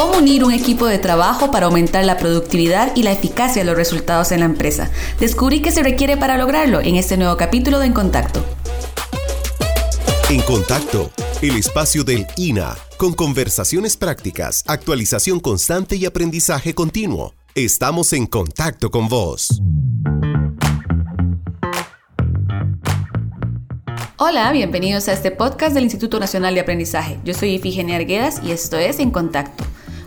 cómo unir un equipo de trabajo para aumentar la productividad y la eficacia de los resultados en la empresa. Descubrí qué se requiere para lograrlo en este nuevo capítulo de En Contacto. En Contacto, el espacio del INA, con conversaciones prácticas, actualización constante y aprendizaje continuo. Estamos en contacto con vos. Hola, bienvenidos a este podcast del Instituto Nacional de Aprendizaje. Yo soy Ifigenia Arguedas y esto es En Contacto.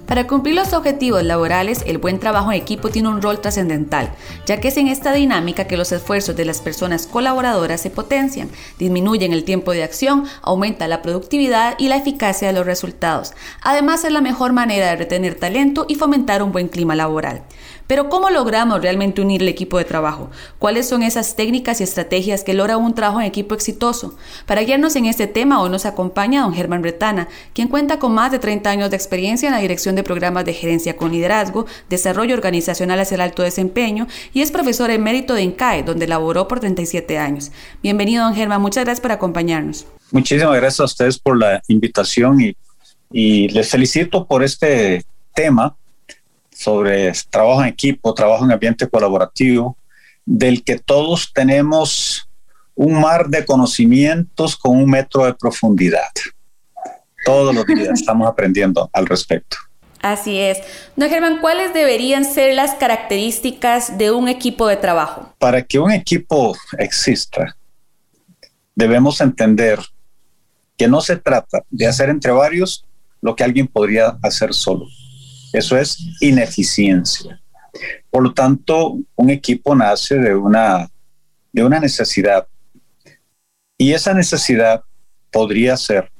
Para cumplir los objetivos laborales, el buen trabajo en equipo tiene un rol trascendental, ya que es en esta dinámica que los esfuerzos de las personas colaboradoras se potencian, disminuyen el tiempo de acción, aumenta la productividad y la eficacia de los resultados. Además, es la mejor manera de retener talento y fomentar un buen clima laboral. Pero ¿cómo logramos realmente unir el equipo de trabajo? ¿Cuáles son esas técnicas y estrategias que logra un trabajo en equipo exitoso? Para guiarnos en este tema hoy nos acompaña don Germán Bretana, quien cuenta con más de 30 años de experiencia en la dirección de programas de gerencia con liderazgo, desarrollo organizacional hacia el alto desempeño y es profesor emérito de INCAE, donde laboró por 37 años. Bienvenido don Germán, muchas gracias por acompañarnos. Muchísimas gracias a ustedes por la invitación y, y les felicito por este tema sobre trabajo en equipo, trabajo en ambiente colaborativo, del que todos tenemos un mar de conocimientos con un metro de profundidad. Todos los días estamos aprendiendo al respecto. Así es. Don Germán, ¿cuáles deberían ser las características de un equipo de trabajo? Para que un equipo exista, debemos entender que no se trata de hacer entre varios lo que alguien podría hacer solo eso es ineficiencia. Por lo tanto, un equipo nace de una, de una necesidad. Y esa necesidad podría ser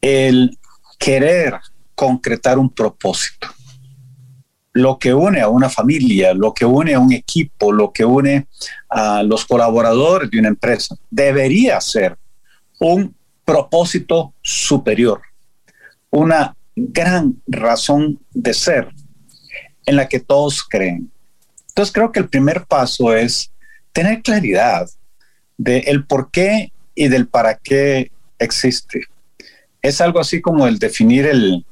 el querer concretar un propósito. Lo que une a una familia, lo que une a un equipo, lo que une a los colaboradores de una empresa, debería ser un propósito superior, una gran razón de ser en la que todos creen. Entonces creo que el primer paso es tener claridad del el por qué y del para qué existe. Es algo así como el definir el,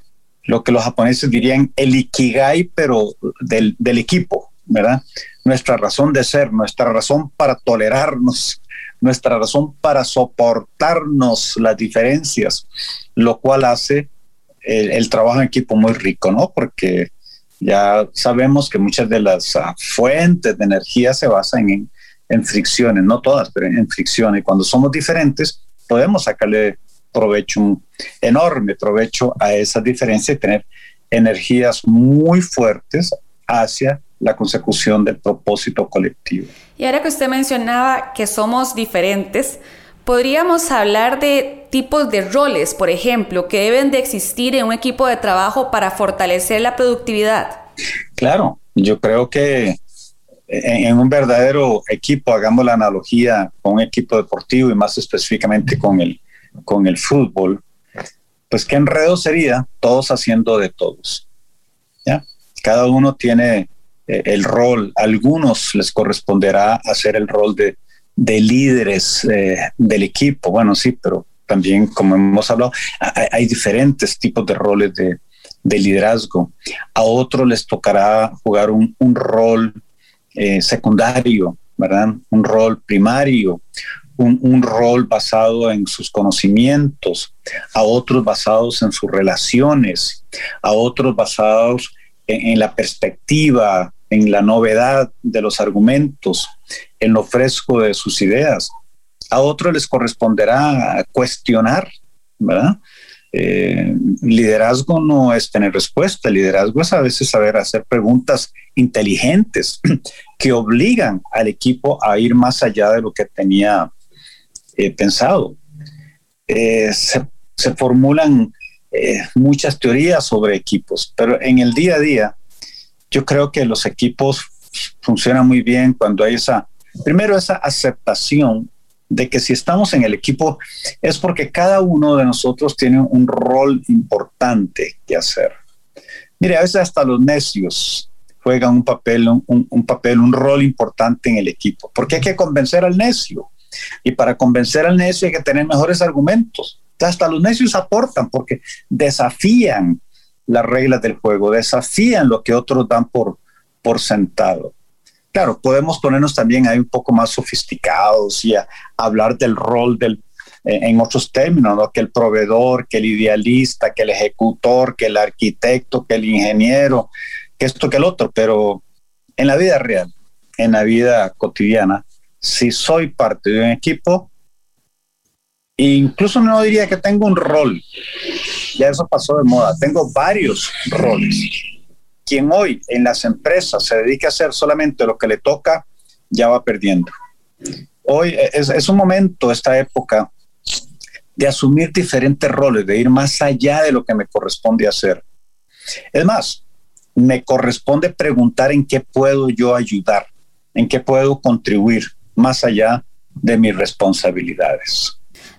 lo que los japoneses dirían el ikigai, pero del, del equipo, ¿verdad? Nuestra razón de ser, nuestra razón para tolerarnos, nuestra razón para soportarnos las diferencias, lo cual hace el, trabajo en equipo muy rico, ¿no? Porque ya sabemos que muchas de las ah, fuentes de energía se basan en, en, fricciones, no todas, pero en, fricciones. Y cuando somos diferentes, podemos sacarle provecho, un enorme provecho a esa diferencia y tener energías muy fuertes hacia la consecución del propósito colectivo. Y ahora que usted mencionaba que somos diferentes, Podríamos hablar de tipos de roles, por ejemplo, que deben de existir en un equipo de trabajo para fortalecer la productividad. Claro, yo creo que en, un verdadero equipo, hagamos la analogía con un equipo deportivo y más específicamente con el, con el fútbol, pues qué enredo sería todos haciendo de todos. ¿ya? Cada uno tiene eh, el rol, a algunos les corresponderá hacer el rol de de líderes eh, del equipo. Bueno, sí, pero también, como hemos hablado, hay, diferentes tipos de roles de, liderazgo. A otros les tocará jugar un, rol eh, secundario, ¿verdad? Un rol primario, un, rol basado en sus conocimientos, a otros basados en sus relaciones, a otros basados en la perspectiva, en la novedad de los argumentos, en lo fresco de sus ideas. A otros les corresponderá cuestionar, ¿verdad? Eh, liderazgo no es tener respuesta, liderazgo es a veces saber hacer preguntas inteligentes que obligan al equipo a ir más allá de lo que tenía eh, pensado. Eh, se, se, formulan muchas teorías sobre equipos, pero en el día a día yo creo que los equipos funcionan muy bien cuando hay esa, primero esa aceptación de que si estamos en el equipo es porque cada uno de nosotros tiene un rol importante que hacer. Mire, a veces hasta los necios juegan un papel, un, papel, un rol importante en el equipo, porque hay que convencer al necio. Y para convencer al necio hay que tener mejores argumentos. Hasta los necios aportan porque desafían las reglas del juego, desafían lo que otros dan por, por sentado. Claro, podemos ponernos también ahí un poco más sofisticados y hablar del rol del, eh, en otros términos, ¿no? que el proveedor, que el idealista, que el ejecutor, que el arquitecto, que el ingeniero, que esto, que el otro, pero en la vida real, en la vida cotidiana, si soy parte de un equipo, incluso no diría que tengo un rol, ya eso pasó de moda, tengo varios roles. Quien hoy en las empresas se dedica a hacer solamente lo que le toca, ya va perdiendo. Hoy es, es un momento, esta época, de asumir diferentes roles, de ir más allá de lo que me corresponde hacer. Es más, me corresponde preguntar en qué puedo yo ayudar, en qué puedo contribuir más allá de mis responsabilidades.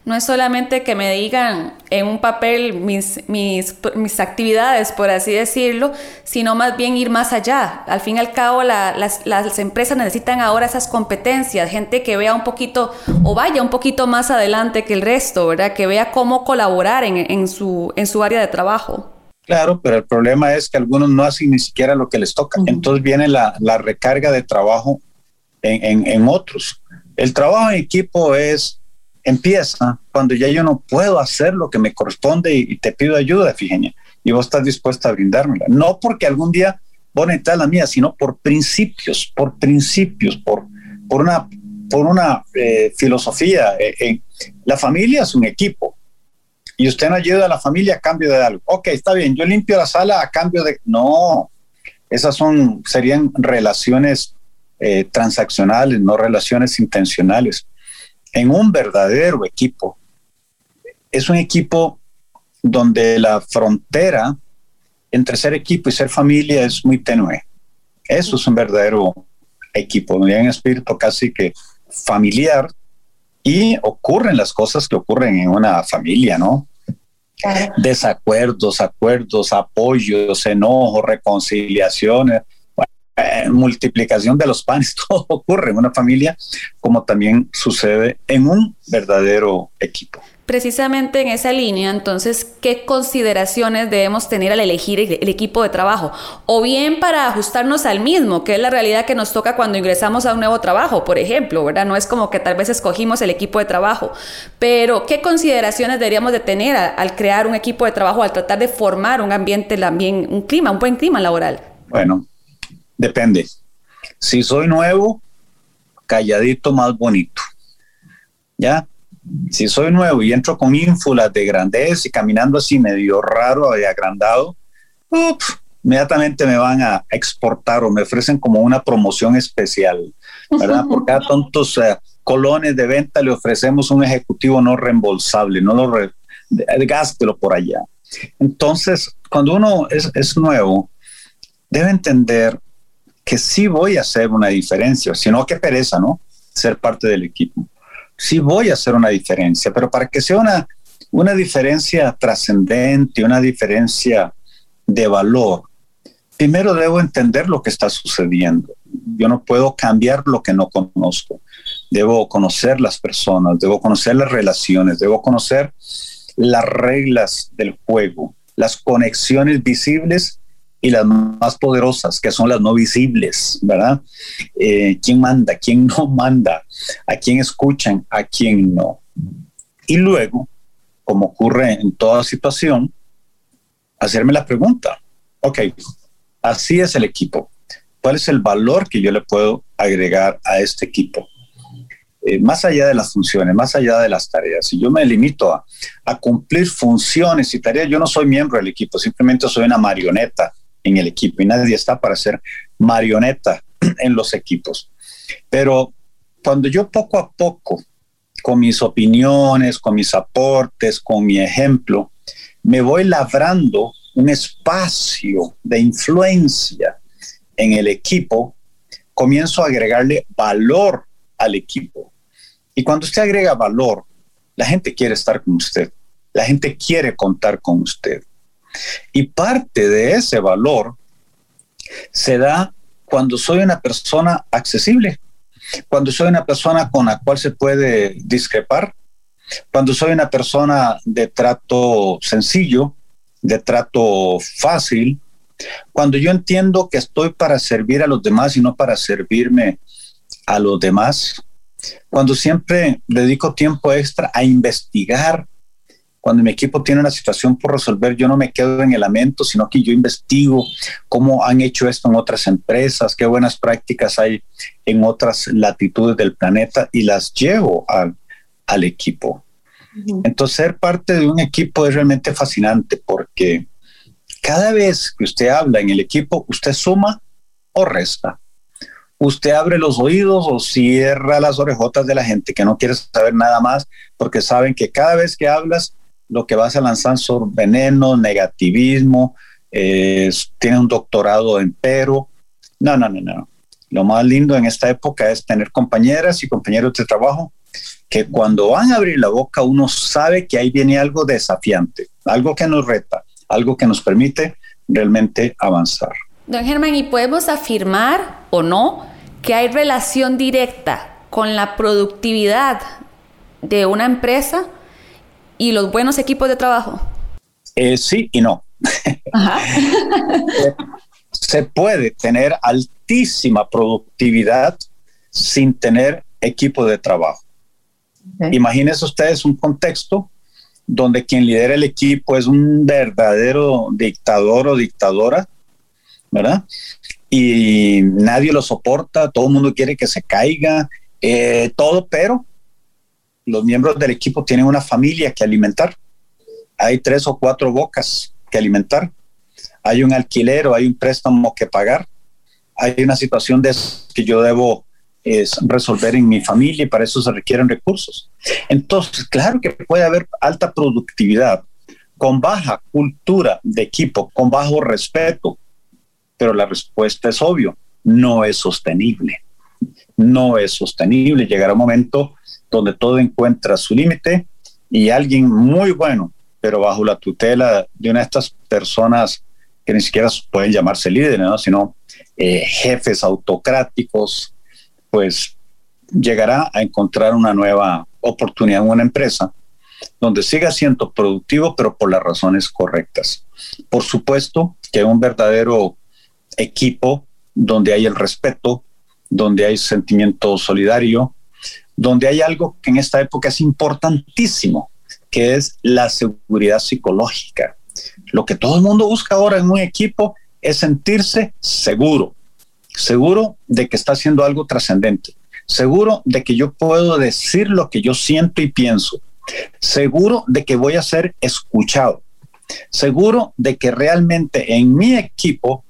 No es solamente que me digan en un papel mis, mis, mis actividades, por así decirlo, sino más bien ir más allá. Al fin y al cabo, las, las, empresas necesitan ahora esas competencias, gente que vea un poquito o vaya un poquito más adelante que el resto, ¿verdad? Que vea cómo colaborar en, en, su, en su área de trabajo. Claro, pero el problema es que algunos no hacen ni siquiera lo que les toca. Entonces viene la, recarga de trabajo en, otros. El trabajo en equipo es, empieza cuando ya yo no puedo hacer lo que me corresponde y, te pido ayuda, fíjense, y vos estás dispuesta a brindármela. No porque algún día vos necesitas la mía, sino por principios, por principios, por, por una, por una eh, filosofía. Eh, la familia es un equipo y usted no ayuda a la familia a cambio de algo. Ok, está bien, yo limpio la sala a cambio de... No, esas son, serían relaciones eh, transaccionales, no relaciones intencionales. En un verdadero equipo, es un equipo donde la frontera entre ser equipo y ser familia es muy tenue. Eso es un verdadero equipo, donde hay un espíritu casi que familiar y ocurren las cosas que ocurren en una familia, ¿no? Desacuerdos, acuerdos, apoyos, enojos, reconciliaciones, eh, multiplicación de los panes, todo ocurre en una familia, como también sucede en un verdadero equipo precisamente en esa línea, entonces, ¿qué consideraciones debemos tener al elegir el, equipo de trabajo? O bien para ajustarnos al mismo, que es la realidad que nos toca cuando ingresamos a un nuevo trabajo, por ejemplo, ¿verdad? No es como que tal vez escogimos el equipo de trabajo, pero ¿qué consideraciones deberíamos de tener al crear un equipo de trabajo, al tratar de formar un ambiente, también, un clima, un buen clima laboral? Bueno, depende. Si soy nuevo, calladito más bonito. ¿Ya? si soy nuevo y entro con ínfulas de grandeza y caminando así medio raro y agrandado, inmediatamente me van a exportar o me ofrecen como una promoción especial, ¿verdad? Por cada tontos eh, colones de venta le ofrecemos un ejecutivo no reembolsable, no lo re, gástelo por allá. Entonces, cuando uno es, es nuevo, debe entender que sí voy a hacer una diferencia, sino que pereza, ¿no? Ser parte del equipo sí voy a hacer una diferencia, pero para que sea una, una diferencia trascendente, una diferencia de valor, primero debo entender lo que está sucediendo. Yo no puedo cambiar lo que no conozco. Debo conocer las personas, debo conocer las relaciones, debo conocer las reglas del juego, las conexiones visibles y las más poderosas, que son las no visibles, ¿verdad? Eh, ¿Quién manda? ¿Quién no manda? ¿A quién escuchan? ¿A quién no? Y luego, como ocurre en toda situación, hacerme la pregunta, ok, así es el equipo. ¿Cuál es el valor que yo le puedo agregar a este equipo? Eh, más allá de las funciones, más allá de las tareas. Si yo me limito a, a, cumplir funciones y tareas, yo no soy miembro del equipo, simplemente soy una marioneta en el equipo y nadie está para ser marioneta en los equipos. Pero cuando yo poco a poco, con mis opiniones, con mis aportes, con mi ejemplo, me voy labrando un espacio de influencia en el equipo, comienzo a agregarle valor al equipo. Y cuando usted agrega valor, la gente quiere estar con usted, la gente quiere contar con usted. Y parte de ese valor se da cuando soy una persona accesible, cuando soy una persona con la cual se puede discrepar, cuando soy una persona de trato sencillo de trato fácil, cuando yo entiendo que estoy para servir a los demás y no para servirme a los demás, cuando siempre dedico tiempo extra a investigar, cuando mi equipo tiene una situación por resolver, yo no me quedo en el lamento, sino que yo investigo cómo han hecho esto en otras empresas, qué buenas prácticas hay en otras latitudes del planeta y las llevo al, al equipo. Entonces, ser parte de un equipo es realmente fascinante porque cada vez que usted habla en el equipo, usted suma o resta. Usted abre los oídos o cierra las orejotas de la gente que no quiere saber nada más porque saben que cada vez que hablas, lo que vas a lanzar son veneno, negativismo, eh, tiene un doctorado en pero. No, no, no, no. Lo más lindo en esta época es tener compañeras y compañeros de trabajo que cuando van a abrir la boca uno sabe que ahí viene algo desafiante, algo que nos reta, algo que nos permite realmente avanzar. Don Germán, ¿y podemos afirmar o no que hay relación directa con la productividad de una empresa y los buenos equipos de trabajo? Eh, sí y no. Se puede tener altísima productividad sin tener equipo de trabajo. Imagínense ustedes un contexto donde quien lidera el equipo es un verdadero dictador o dictadora, ¿verdad? Y nadie lo soporta, todo el mundo quiere que se caiga, eh, todo, pero los miembros del equipo tienen una familia que alimentar. Hay tres o cuatro bocas que alimentar. Hay un alquiler o hay un préstamo que pagar. Hay una situación de que yo debo es resolver en mi familia y para eso se requieren recursos. Entonces, claro que puede haber alta productividad con baja cultura de equipo, con bajo respeto, pero la respuesta es obvio, no es sostenible. No es sostenible. Llegará un momento donde todo encuentra su límite y alguien muy bueno, pero bajo la tutela de una de estas personas que ni siquiera pueden llamarse líderes, sino eh, jefes autocráticos, pues llegará a encontrar una nueva oportunidad en una empresa donde siga siendo productivo, pero por las razones correctas. Por supuesto que un verdadero equipo donde hay el respeto, donde hay sentimiento solidario, donde hay algo que en esta época es importantísimo, que es la seguridad psicológica. Lo que todo el mundo busca ahora en un equipo es sentirse seguro, seguro de que está haciendo algo trascendente, seguro de que yo puedo decir lo que yo siento y pienso, seguro de que voy a ser escuchado, seguro de que realmente en mi equipo,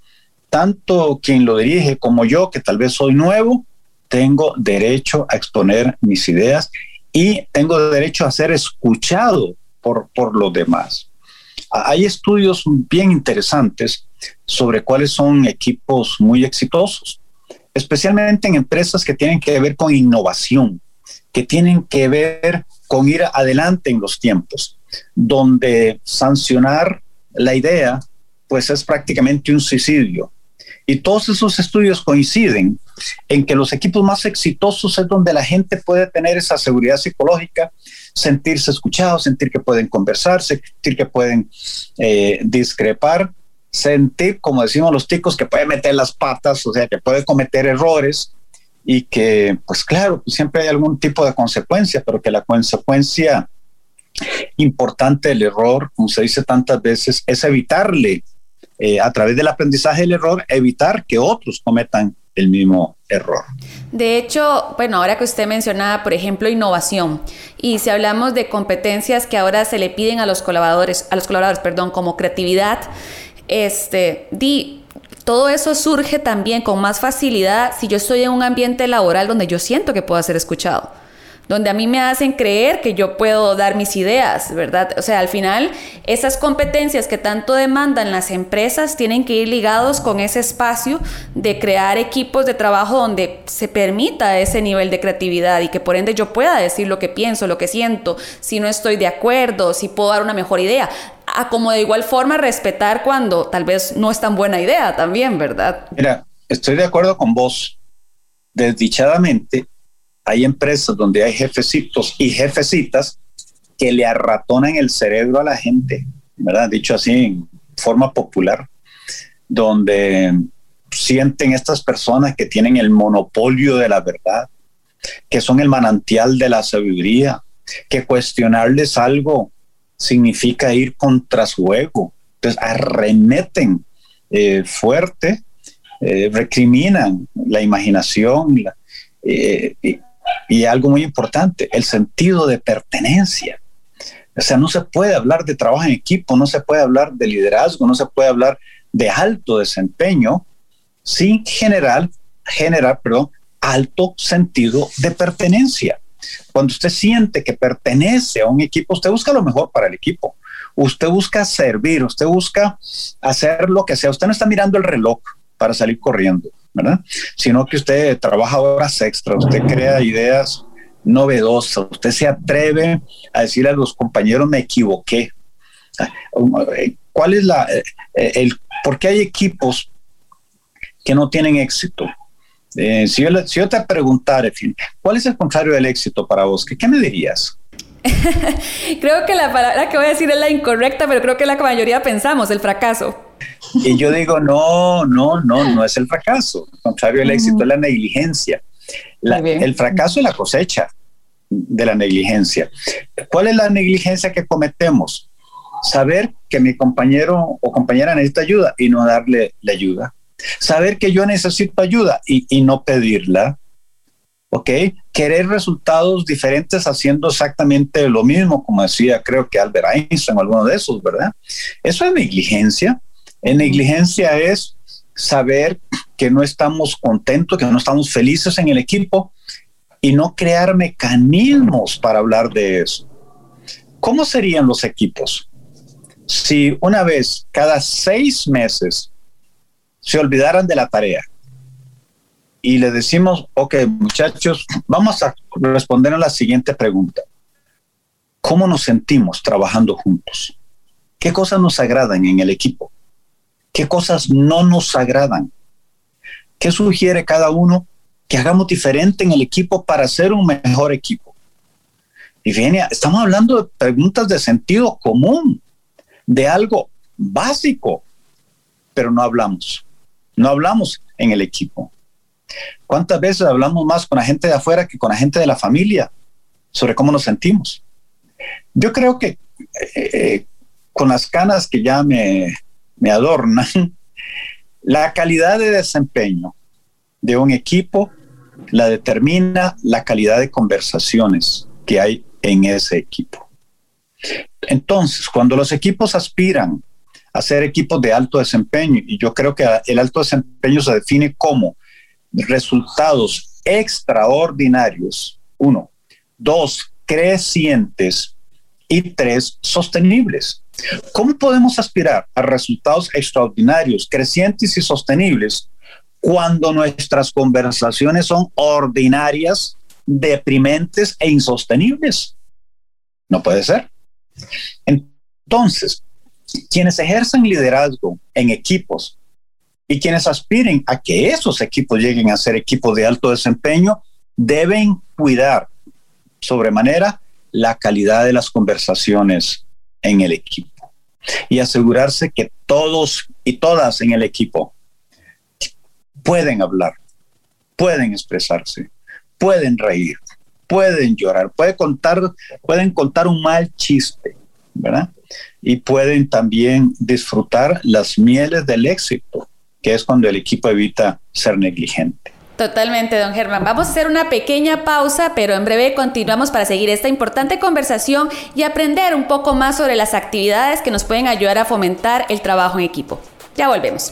tanto quien lo dirige como yo, que tal vez soy nuevo, tengo derecho a exponer mis ideas y tengo derecho a ser escuchado por, por los demás. Hay estudios bien interesantes sobre cuáles son equipos muy exitosos, especialmente en empresas que tienen que ver con innovación, que tienen que ver con ir adelante en los tiempos, donde sancionar la idea pues es prácticamente un suicidio. Y todos esos estudios coinciden en que los equipos más exitosos es donde la gente puede tener esa seguridad psicológica, sentirse escuchados, sentir que pueden conversar, sentir que pueden eh, discrepar sentir, como decimos los ticos, que puede meter las patas, o sea, que puede cometer errores y que, pues claro, siempre hay algún tipo de consecuencia, pero que la consecuencia importante del error, como se dice tantas veces, es evitarle, eh, a través del aprendizaje del error, evitar que otros cometan el mismo error. De hecho, bueno, ahora que usted mencionaba, por ejemplo, innovación, y si hablamos de competencias que ahora se le piden a los colaboradores, a los colaboradores, perdón, como creatividad, este, di, todo eso surge también con más facilidad si yo estoy en un ambiente laboral donde yo siento que puedo ser escuchado donde a mí me hacen creer que yo puedo dar mis ideas, ¿verdad? O sea, al final, esas competencias que tanto demandan las empresas tienen que ir ligados con ese espacio de crear equipos de trabajo donde se permita ese nivel de creatividad y que por ende yo pueda decir lo que pienso, lo que siento, si no estoy de acuerdo, si puedo dar una mejor idea. A como de igual forma respetar cuando tal vez no es tan buena idea también, ¿verdad? Mira, estoy de acuerdo con vos. Desdichadamente, hay empresas donde hay jefecitos y jefecitas que le arratonan el cerebro a la gente ¿verdad? Dicho así en forma popular, donde sienten estas personas que tienen el monopolio de la verdad, que son el manantial de la sabiduría, que cuestionarles algo significa ir contra su ego. Entonces arremeten eh, fuerte, eh, recriminan la imaginación eh, y, algo muy importante, el sentido de pertenencia. O sea, no se puede hablar de trabajo en equipo, no se puede hablar de liderazgo, no se puede hablar de alto desempeño sin generar, generar perdón, alto sentido de pertenencia. Cuando usted siente que pertenece a un equipo, usted busca lo mejor para el equipo. Usted busca servir, usted busca hacer lo que sea. Usted no está mirando el reloj para salir corriendo, ¿verdad? Sino que usted trabaja horas extras, usted crea ideas novedosas, usted se atreve a decirle a los compañeros, me equivoqué. ¿Cuál es la, eh, el, por qué hay equipos que no tienen éxito? Eh, si, yo, te preguntara, ¿cuál es el contrario del éxito para vos? ¿Qué, qué me dirías? creo que la palabra que voy a decir es la incorrecta, pero creo que la mayoría pensamos, el fracaso. Y yo digo, no, no, no, no es el fracaso. El contrario del éxito es la negligencia. el fracaso es la cosecha de la negligencia. ¿Cuál es la negligencia que cometemos? Saber que mi compañero o compañera necesita ayuda y no darle la ayuda saber que yo necesito ayuda y, no pedirla, ¿ok? Querer resultados diferentes haciendo exactamente lo mismo, como decía, creo que Albert Einstein o alguno de esos, ¿verdad? Eso es negligencia. En negligencia es saber que no estamos contentos, que no estamos felices en el equipo y no crear mecanismos para hablar de eso. ¿Cómo serían los equipos? Si una vez cada seis meses se olvidaran de la tarea y le decimos, ok, muchachos, vamos a responder a la siguiente pregunta. ¿Cómo nos sentimos trabajando juntos? ¿Qué cosas nos agradan en el equipo? ¿Qué cosas no nos agradan? ¿Qué sugiere cada uno que hagamos diferente en el equipo para ser un mejor equipo? Y fíjense, estamos hablando de preguntas de sentido común, de algo básico, pero no hablamos. No hablamos en el equipo. ¿Cuántas veces hablamos más con la gente de afuera que con la gente de la familia sobre cómo nos sentimos? Yo creo que eh, con las canas que ya me, me adornan, la calidad de desempeño de un equipo la determina la calidad de conversaciones que hay en ese equipo. Entonces, cuando los equipos aspiran hacer equipos de alto desempeño. Y yo creo que el alto desempeño se define como resultados extraordinarios, uno, dos, crecientes y tres, sostenibles. ¿Cómo podemos aspirar a resultados extraordinarios, crecientes y sostenibles cuando nuestras conversaciones son ordinarias, deprimentes e insostenibles? No puede ser. Entonces, quienes ejerzan liderazgo en equipos y quienes aspiren a que esos equipos lleguen a ser equipos de alto desempeño, deben cuidar sobremanera la calidad de las conversaciones en el equipo y asegurarse que todos y todas en el equipo pueden hablar, pueden expresarse, pueden reír, pueden llorar, pueden contar, pueden contar un mal chiste, ¿verdad? y pueden también disfrutar las mieles del éxito, que es cuando el equipo evita ser negligente. Totalmente, don Germán. Vamos a hacer una pequeña pausa, pero en breve continuamos para seguir esta importante conversación y aprender un poco más sobre las actividades que nos pueden ayudar a fomentar el trabajo en equipo. Ya volvemos.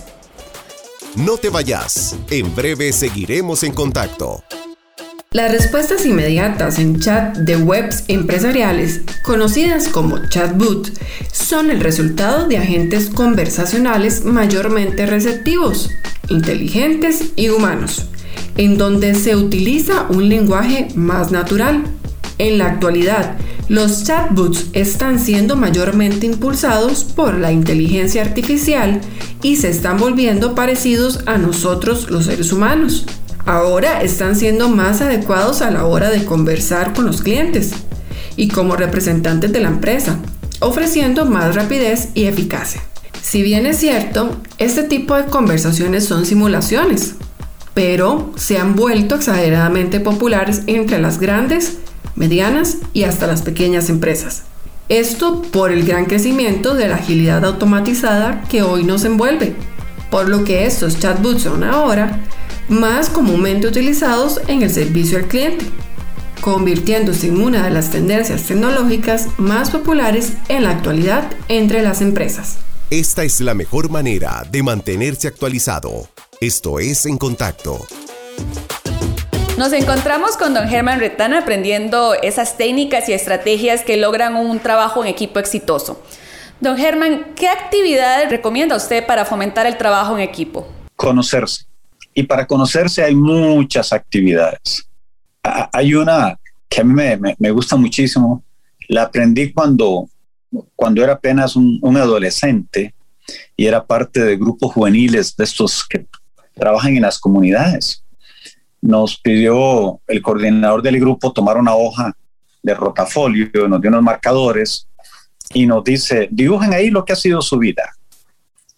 No te vayas. En breve seguiremos en contacto. Las respuestas inmediatas en chat de webs empresariales, conocidas como chatbot, son el resultado de agentes conversacionales mayormente receptivos, inteligentes y humanos, en donde se utiliza un lenguaje más natural. En la actualidad, los chatbots están siendo mayormente impulsados por la inteligencia artificial y se están volviendo parecidos a nosotros los seres humanos ahora están siendo más adecuados a la hora de conversar con los clientes y como representantes de la empresa. ofreciendo más rapidez y eficacia. Si bien es cierto, este tipo de conversaciones son simulaciones, pero se han vuelto exageradamente populares entre las grandes, medianas y hasta las pequeñas empresas. Esto por el gran crecimiento de la agilidad automatizada que hoy nos envuelve, por lo que estos chatbots son ahora más comúnmente utilizados en el servicio al cliente, convirtiéndose en una de las tendencias tecnológicas más populares en la actualidad entre las empresas. Esta es la mejor manera de mantenerse actualizado. Esto es En Contacto. Nos encontramos con don Germán Retana aprendiendo esas técnicas y estrategias que logran un trabajo en equipo exitoso. Don Germán, ¿qué actividades recomienda usted para fomentar el trabajo en equipo? Conocerse. Y para conocerse hay muchas actividades. Hay una que a mí me, gusta muchísimo. La aprendí cuando, cuando era apenas un, un adolescente y era parte de grupos juveniles de estos que trabajan en las comunidades nos pidió el coordinador del grupo tomar una hoja de rotafolio, nos dio unos marcadores y nos dice, dibujen ahí lo que ha sido su vida.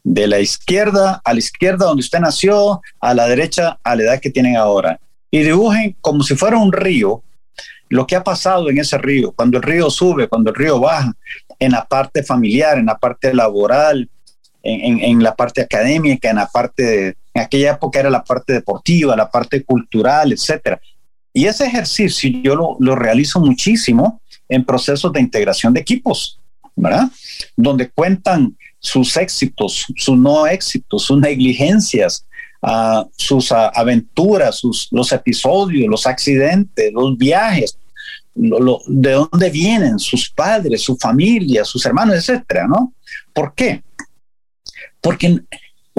De la izquierda a la izquierda donde usted nació, a la derecha a la edad que tienen ahora. Y dibujen como si fuera un río, lo que ha pasado en ese río, cuando el río sube, cuando el río baja, en la parte familiar, en la parte laboral, en, la parte académica, en la parte, en aquella época era la parte deportiva, la parte cultural, etcétera. Y ese ejercicio yo lo, lo realizo muchísimo en procesos de integración de equipos, ¿verdad? Donde cuentan sus éxitos, sus no éxitos, sus negligencias, uh, sus uh, aventuras, sus, los episodios, los accidentes, los viajes, lo, lo, de dónde vienen sus padres, su familia, sus hermanos, etcétera, ¿no? ¿Por qué? Porque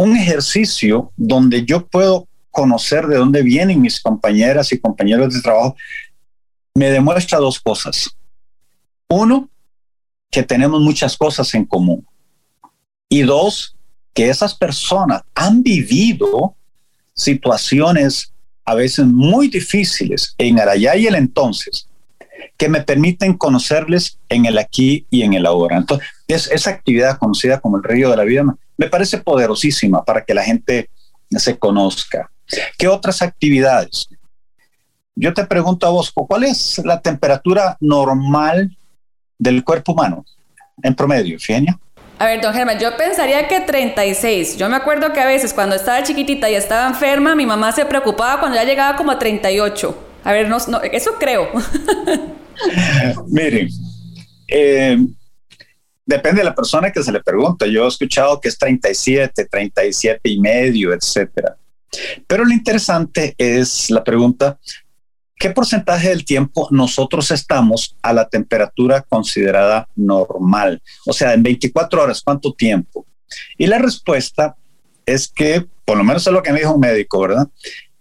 un ejercicio donde yo puedo conocer de dónde vienen mis compañeras y compañeros de trabajo me demuestra dos cosas. Uno, que tenemos muchas cosas en común. Y dos, que esas personas han vivido situaciones a veces muy difíciles en allá y el entonces, que me permiten conocerles en el aquí y en el ahora. Entonces, es esa actividad conocida como el río de la vida me parece poderosísima para que la gente se conozca. ¿Qué otras actividades? Yo te pregunto a vos, ¿cuál es la temperatura normal del cuerpo humano en promedio, Fienia? A ver, don Germán, yo pensaría que 36. Yo me acuerdo que a veces cuando estaba chiquitita y estaba enferma, mi mamá se preocupaba cuando ya llegaba como a 38. A ver, no, eso creo. Miren, eh, Depende de la persona que se le pregunta. Yo he escuchado que es 37, 37 y medio, etcétera. Pero lo interesante es la pregunta, ¿qué porcentaje del tiempo nosotros estamos a la temperatura considerada normal? O sea, en 24 horas, ¿cuánto tiempo? Y la respuesta es que, por lo menos es lo que me dijo un médico, ¿verdad?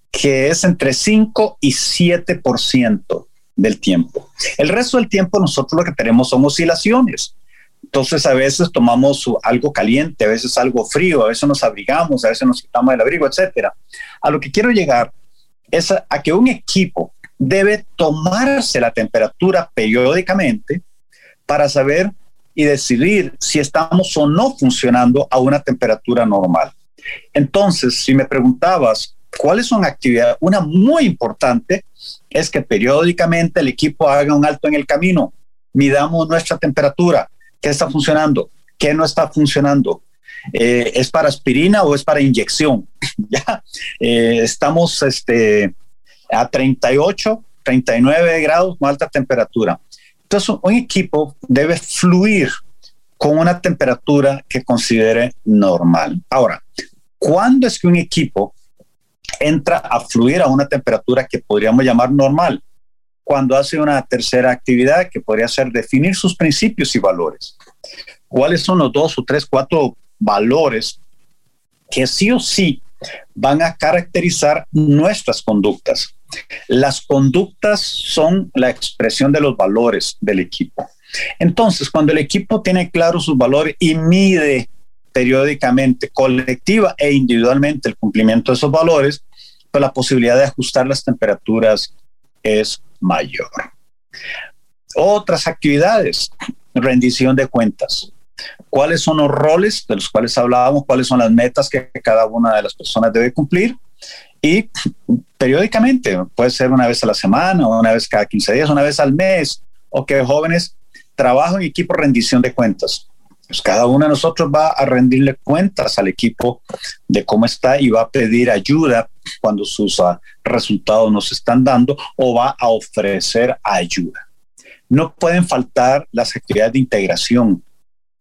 Que es entre 5 y 7% del tiempo. El resto del tiempo nosotros lo que tenemos son oscilaciones. Entonces a veces tomamos algo caliente, a veces algo frío, a veces nos abrigamos, a veces nos quitamos el abrigo, etcétera. A lo que quiero llegar es a, que un equipo debe tomarse la temperatura periódicamente para saber y decidir si estamos o no funcionando a una temperatura normal. Entonces, si me preguntabas cuáles son actividades, una muy importante es que periódicamente el equipo haga un alto en el camino, midamos nuestra temperatura, ¿Qué está funcionando? ¿Qué no está funcionando? Eh, ¿Es para aspirina o es para inyección? ya eh, estamos este, a 38, 39 grados con alta temperatura. Entonces, un equipo debe fluir con una temperatura que considere normal. Ahora, ¿cuándo es que un equipo entra a fluir a una temperatura que podríamos llamar normal? Cuando hace una tercera actividad que podría ser definir sus principios y valores. ¿Cuáles son los dos o tres, cuatro valores que sí o sí van a caracterizar nuestras conductas? Las conductas son la expresión de los valores del equipo. Entonces, cuando el equipo tiene claros sus valores y mide periódicamente, colectiva e individualmente el cumplimiento de esos valores, pues la posibilidad de ajustar las temperaturas es mayor. Otras actividades. rendición de cuentas. ¿Cuáles son los roles de los cuales hablábamos? ¿Cuáles son las metas que cada una de las personas debe cumplir? Y periódicamente, puede ser una vez a la semana, una vez cada 15 días, una vez al mes, o que jóvenes trabajo en equipo rendición de cuentas. Pues cada uno de nosotros va a rendirle cuentas al equipo de cómo está y va a pedir ayuda cuando sus uh, resultados nos están dando o va a ofrecer ayuda. No pueden faltar las actividades de integración,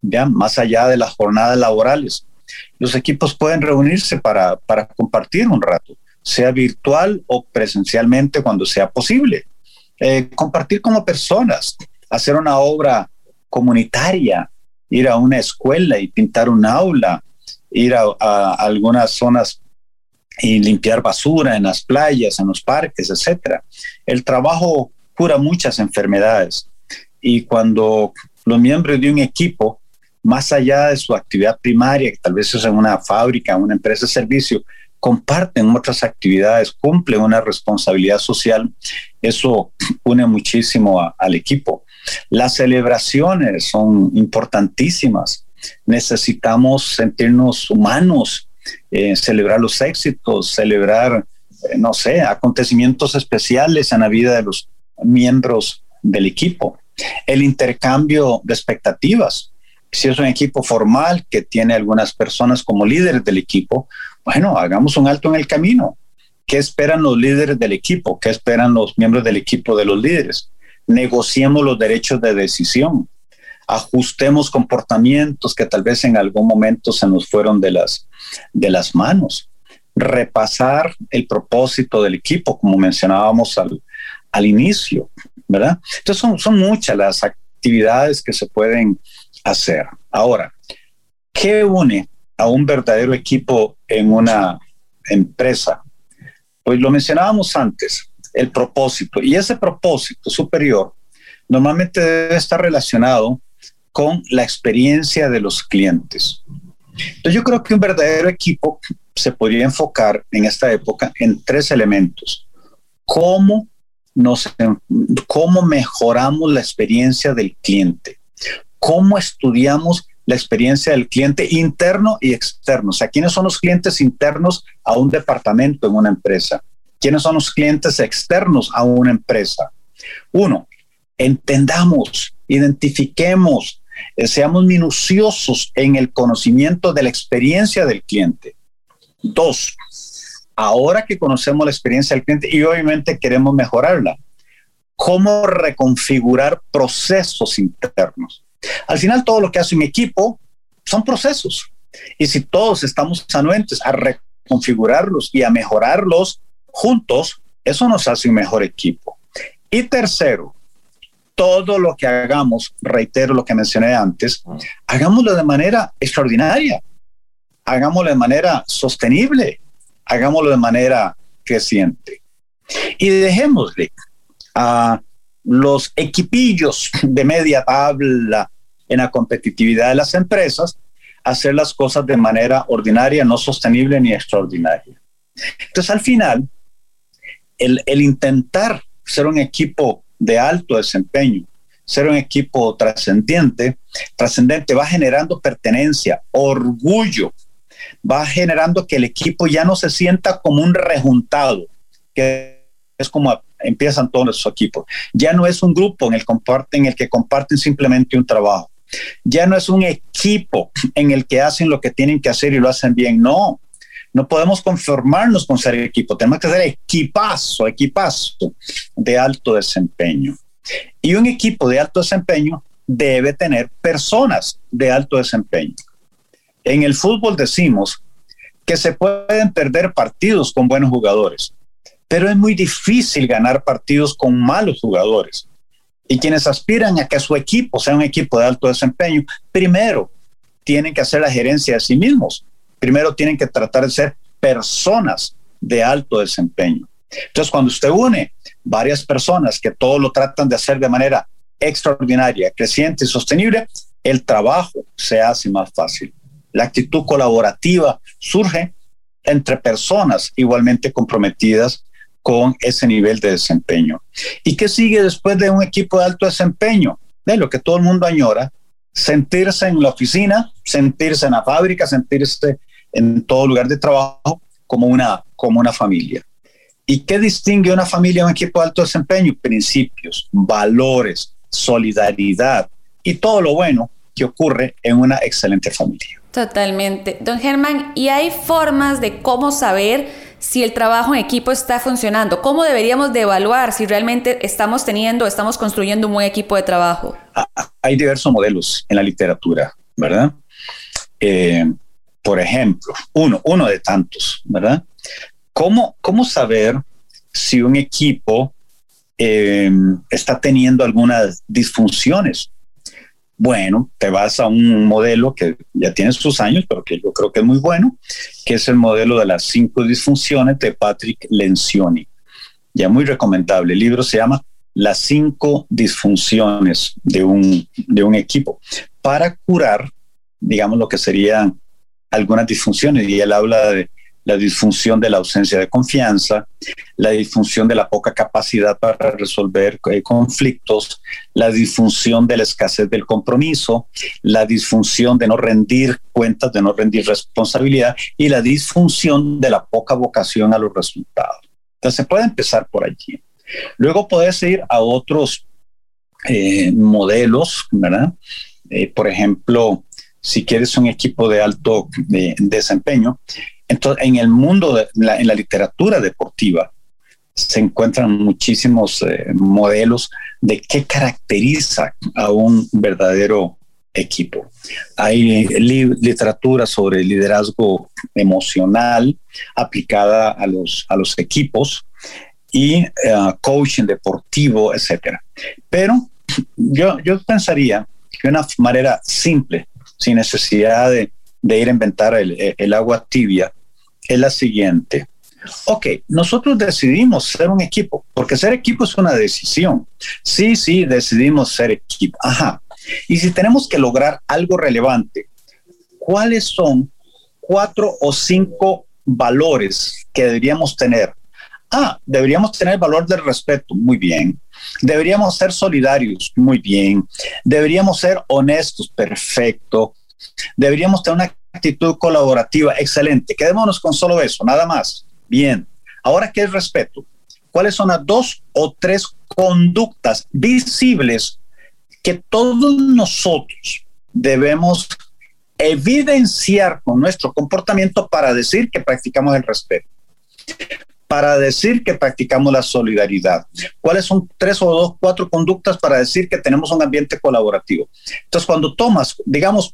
ya más allá de las jornadas laborales. Los equipos pueden reunirse para, para compartir un rato, sea virtual o presencialmente cuando sea posible. Eh, compartir como personas, hacer una obra comunitaria, ir a una escuela y pintar un aula, ir a, algunas zonas y limpiar basura en las playas, en los parques, etcétera. El trabajo cura muchas enfermedades y cuando los miembros de un equipo, más allá de su actividad primaria, que tal vez es en una fábrica, una empresa de servicio, comparten otras actividades, cumplen una responsabilidad social, eso une muchísimo al equipo. Las celebraciones son importantísimas. Necesitamos sentirnos humanos, eh, celebrar los éxitos, celebrar, eh, no sé, acontecimientos especiales en la vida de los miembros del equipo. El intercambio de expectativas. Si es un equipo formal que tiene algunas personas como líderes del equipo, bueno, hagamos un alto en el camino. ¿Qué esperan los líderes del equipo? ¿Qué esperan los miembros del equipo de los líderes? Negociemos los derechos de decisión. Ajustemos comportamientos que tal vez en algún momento se nos fueron de las, de las manos. Repasar el propósito del equipo, como mencionábamos al, al inicio, ¿verdad? Entonces son, son muchas las actividades que se pueden hacer. Ahora, ¿qué une a un verdadero equipo en una empresa? Pues lo mencionábamos antes, el propósito. Y ese propósito superior normalmente debe estar relacionado con la experiencia de los clientes. Entonces yo creo que un verdadero equipo se podría enfocar en esta época en tres elementos. ¿Cómo, nos, cómo mejoramos la experiencia del cliente? ¿Cómo estudiamos la experiencia del cliente interno y externo. O sea, ¿quiénes son los clientes internos a un departamento en una empresa? ¿Quiénes son los clientes externos a una empresa? Uno, entendamos, identifiquemos, eh, seamos minuciosos en el conocimiento de la experiencia del cliente. Dos, ahora que conocemos la experiencia del cliente y obviamente queremos mejorarla, ¿cómo reconfigurar procesos internos? Al final, todo lo que hace un equipo son procesos. Y si todos estamos anuentes a reconfigurarlos y a mejorarlos juntos, eso nos hace un mejor equipo. Y tercero, todo lo que hagamos, reitero lo que mencioné antes, hagámoslo de manera extraordinaria, hagámoslo de manera sostenible, hagámoslo de manera creciente. Y dejémosle a los equipillos de media tabla en la competitividad de las empresas, hacer las cosas de manera ordinaria, no sostenible ni extraordinaria. Entonces, al final, el, intentar ser un equipo de alto desempeño, ser un equipo trascendiente, trascendente, va generando pertenencia, orgullo, va generando que el equipo ya no se sienta como un rejuntado, que es como empiezan todos los equipos. Ya no es un grupo en el, en el que comparten simplemente un trabajo. Ya no es un equipo en el que hacen lo que tienen que hacer y lo hacen bien. No, no podemos conformarnos con ser equipo. Tenemos que ser equipazo, equipazo de alto desempeño. Y un equipo de alto desempeño debe tener personas de alto desempeño. En el fútbol decimos que se pueden perder partidos con buenos jugadores, pero es muy difícil ganar partidos con malos jugadores. Y quienes aspiran a que su equipo sea un equipo de alto desempeño, primero tienen que hacer la gerencia de sí mismos. Primero tienen que tratar de ser personas de alto desempeño. Entonces, cuando usted une varias personas que todo lo tratan de hacer de manera extraordinaria, creciente y sostenible, el trabajo se hace más fácil. La actitud colaborativa surge entre personas igualmente comprometidas con ese nivel de desempeño. ¿Y qué sigue después de un equipo de alto desempeño? de lo que todo el mundo añora, sentirse en la oficina, sentirse en la fábrica, sentirse en todo lugar de trabajo como una, como una familia. ¿Y qué distingue una familia de un equipo de alto desempeño? Principios, valores, solidaridad y todo lo bueno que ocurre en una excelente familia. Totalmente. Don Germán, ¿y hay formas de cómo saber si el trabajo en equipo está funcionando? ¿Cómo deberíamos de evaluar si realmente estamos teniendo, estamos construyendo un buen equipo de trabajo? Hay diversos modelos en la literatura, ¿verdad? Eh, por ejemplo, uno, uno de tantos, ¿verdad? ¿Cómo, cómo saber si un equipo eh, está teniendo algunas disfunciones? Bueno, te vas a un modelo que ya tiene sus años, pero que yo creo que es muy bueno, que es el modelo de las cinco disfunciones de Patrick Lencioni. Ya muy recomendable. El libro se llama Las cinco disfunciones de un, de un equipo para curar, digamos, lo que serían algunas disfunciones. Y él habla de la disfunción de la ausencia de confianza, la disfunción de la poca capacidad para resolver eh, conflictos, la disfunción de la escasez del compromiso, la disfunción de no rendir cuentas, de no rendir responsabilidad y la disfunción de la poca vocación a los resultados. Entonces se puede empezar por allí. Luego puedes ir a otros eh, modelos, ¿verdad? Eh, por ejemplo, si quieres un equipo de alto desempeño, entonces, en el mundo, de en la literatura deportiva, se encuentran muchísimos eh, modelos de qué caracteriza a un verdadero equipo. Hay literatura sobre liderazgo emocional aplicada a los, a los equipos y uh, coaching deportivo, etcétera. Pero yo, yo pensaría que una manera simple, sin necesidad de, ir a inventar el, el agua tibia, es la siguiente. Ok, nosotros decidimos ser un equipo, porque ser equipo es una decisión. Sí, sí, decidimos ser equipo. Ajá. Y si tenemos que lograr algo relevante, ¿cuáles son cuatro o cinco valores que deberíamos tener? Ah, deberíamos tener el valor del respeto, muy bien. Deberíamos ser solidarios, muy bien. Deberíamos ser honestos, perfecto. Deberíamos tener una actitud colaborativa, excelente. Quedémonos con solo eso, nada más. Bien. Ahora, ¿qué es respeto? ¿Cuáles son las dos o tres conductas visibles que todos nosotros debemos evidenciar con nuestro comportamiento para decir que practicamos el respeto? Para decir que practicamos la solidaridad. ¿Cuáles son tres o dos, cuatro conductas para decir que tenemos un ambiente colaborativo? Entonces, cuando tomas, digamos,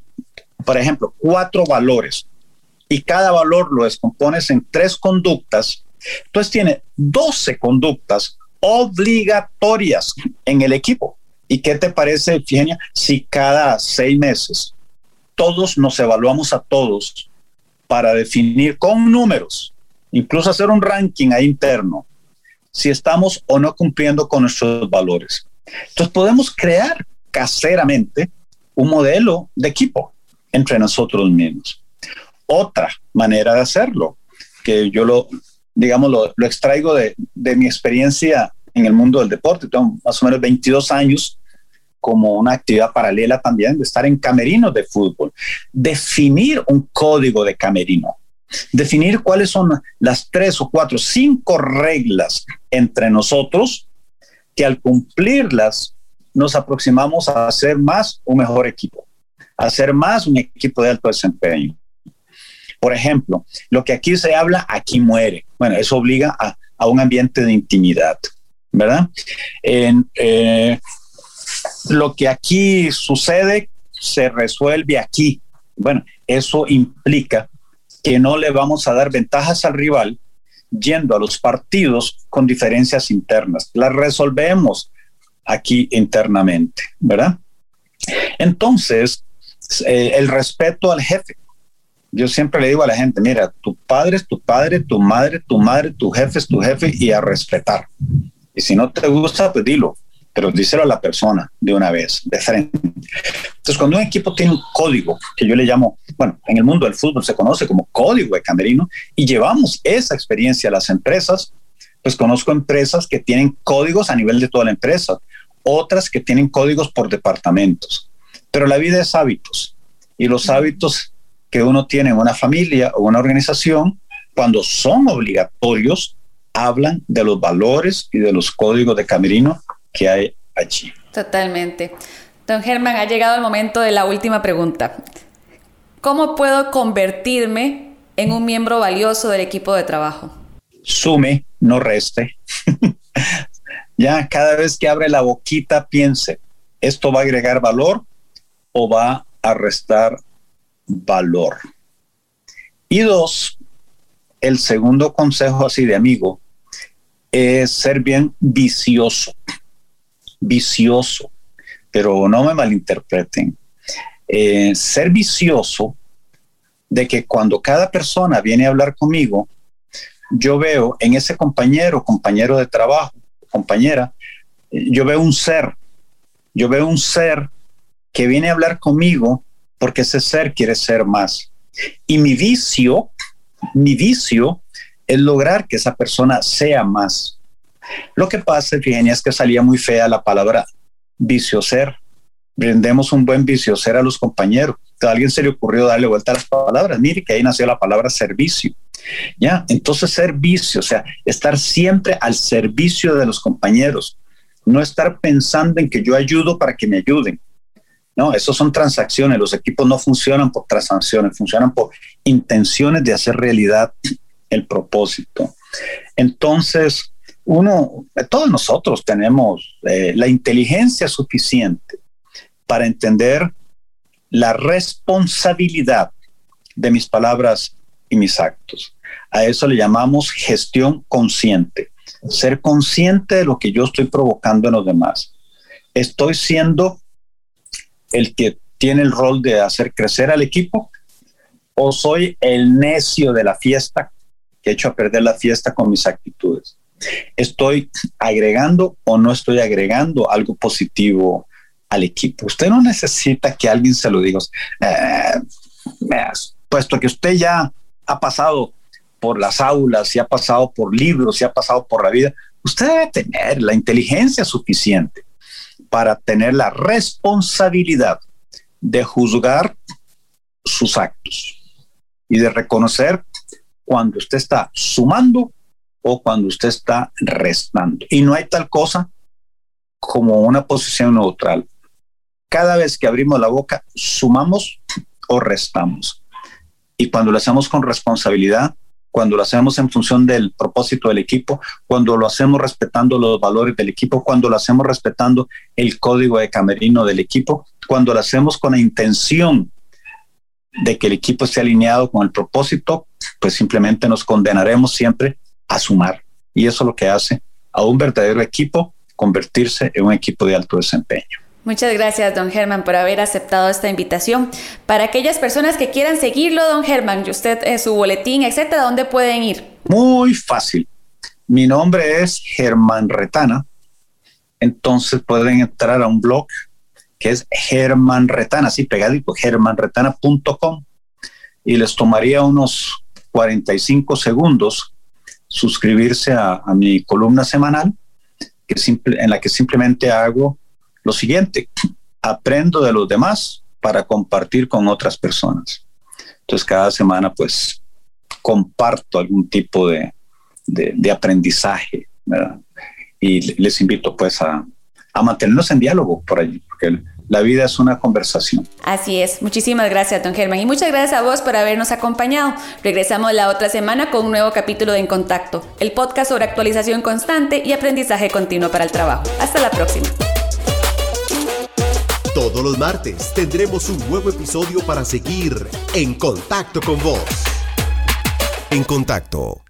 por ejemplo, cuatro valores y cada valor lo descompones en tres conductas, entonces tiene 12 conductas obligatorias en el equipo. ¿Y qué te parece, Eugenia, si cada seis meses todos nos evaluamos a todos para definir con números, incluso hacer un ranking ahí interno, si estamos o no cumpliendo con nuestros valores? Entonces podemos crear caseramente un modelo de equipo entre nosotros mismos. Otra manera de hacerlo, que yo lo, digamos, lo, extraigo de, de, mi experiencia en el mundo del deporte, tengo más o menos 22 años como una actividad paralela también de estar en camerinos de fútbol, definir un código de camerino, definir cuáles son las tres o cuatro, cinco reglas entre nosotros que al cumplirlas nos aproximamos a ser más un mejor equipo hacer más un equipo de alto desempeño. Por ejemplo, lo que aquí se habla, aquí muere. Bueno, eso obliga a, un ambiente de intimidad, ¿verdad? En, eh, lo que aquí sucede se resuelve aquí. Bueno, eso implica que no le vamos a dar ventajas al rival yendo a los partidos con diferencias internas. Las resolvemos aquí internamente, ¿verdad? Entonces, eh, el respeto al jefe. Yo siempre le digo a la gente, mira, tu padre es tu padre, tu madre, tu madre, tu jefe es tu jefe y a respetar. Y si no te gusta, pues dilo, pero díselo a la persona de una vez, de frente. Entonces, cuando un equipo tiene un código, que yo le llamo, bueno, en el mundo del fútbol se conoce como código de camerino, y llevamos esa experiencia a las empresas, pues conozco empresas que tienen códigos a nivel de toda la empresa otras que tienen códigos por departamentos. Pero la vida es hábitos y los hábitos que uno tiene en una familia o una organización, cuando son obligatorios, hablan de los valores y de los códigos de camerino que hay allí. Totalmente. Don Germán, ha llegado el momento de la última pregunta. ¿Cómo puedo convertirme en un miembro valioso del equipo de trabajo? Sume, no reste. ya cada vez que abre la boquita piense, ¿esto va a agregar valor o va a restar valor? Y dos, el segundo consejo así de amigo es ser bien vicioso, vicioso, pero no me malinterpreten. Eh, ser vicioso de que cuando cada persona viene a hablar conmigo, yo veo en ese compañero, compañero de trabajo, compañera, yo veo un ser, yo veo un ser que viene a hablar conmigo porque ese ser quiere ser más. Y mi vicio, mi vicio es lograr que esa persona sea más. Lo que pasa, fíjense, es que salía muy fea la palabra vicio ser. Brindemos un buen vicio ser a los compañeros. A alguien se le ocurrió darle vuelta a las palabras. Mire que ahí nació la palabra servicio. ¿ya? Entonces, servicio, o sea, estar siempre al servicio de los compañeros, no estar pensando en que yo ayudo para que me ayuden. No, eso son transacciones. Los equipos no funcionan por transacciones, funcionan por intenciones de hacer realidad el propósito. Entonces, uno, todos nosotros tenemos eh, la inteligencia suficiente para entender la responsabilidad de mis palabras y mis actos. A eso le llamamos gestión consciente. Ser consciente de lo que yo estoy provocando en los demás. Estoy siendo el que tiene el rol de hacer crecer al equipo o soy el necio de la fiesta que he hecho a perder la fiesta con mis actitudes. Estoy agregando o no estoy agregando algo positivo al equipo. Usted no necesita que alguien se lo diga. Eh, puesto que usted ya ha pasado por las aulas, y ha pasado por libros, y ha pasado por la vida, usted debe tener la inteligencia suficiente para tener la responsabilidad de juzgar sus actos y de reconocer cuando usted está sumando o cuando usted está restando. Y no hay tal cosa como una posición neutral. Cada vez que abrimos la boca, sumamos o restamos. Y cuando lo hacemos con responsabilidad, cuando lo hacemos en función del propósito del equipo, cuando lo hacemos respetando los valores del equipo, cuando lo hacemos respetando el código de camerino del equipo, cuando lo hacemos con la intención de que el equipo esté alineado con el propósito, pues simplemente nos condenaremos siempre a sumar. Y eso es lo que hace a un verdadero equipo convertirse en un equipo de alto desempeño. Muchas gracias, don Germán, por haber aceptado esta invitación. Para aquellas personas que quieran seguirlo, don Germán, y usted, eh, su boletín, etcétera, ¿dónde pueden ir? Muy fácil. Mi nombre es Germán Retana. Entonces pueden entrar a un blog que es Germán Retana, así pegadito, germanretana.com y les tomaría unos 45 segundos suscribirse a, mi columna semanal que simple, en la que simplemente hago lo siguiente, aprendo de los demás para compartir con otras personas. Entonces cada semana pues comparto algún tipo de, de, aprendizaje y les invito pues a, a mantenernos en diálogo por allí, porque la vida es una conversación. Así es. Muchísimas gracias, don Germán. Y muchas gracias a vos por habernos acompañado. Regresamos la otra semana con un nuevo capítulo de En Contacto, el podcast sobre actualización constante y aprendizaje continuo para el trabajo. Hasta la próxima. Todos los martes tendremos un nuevo episodio para seguir en contacto con vos. En contacto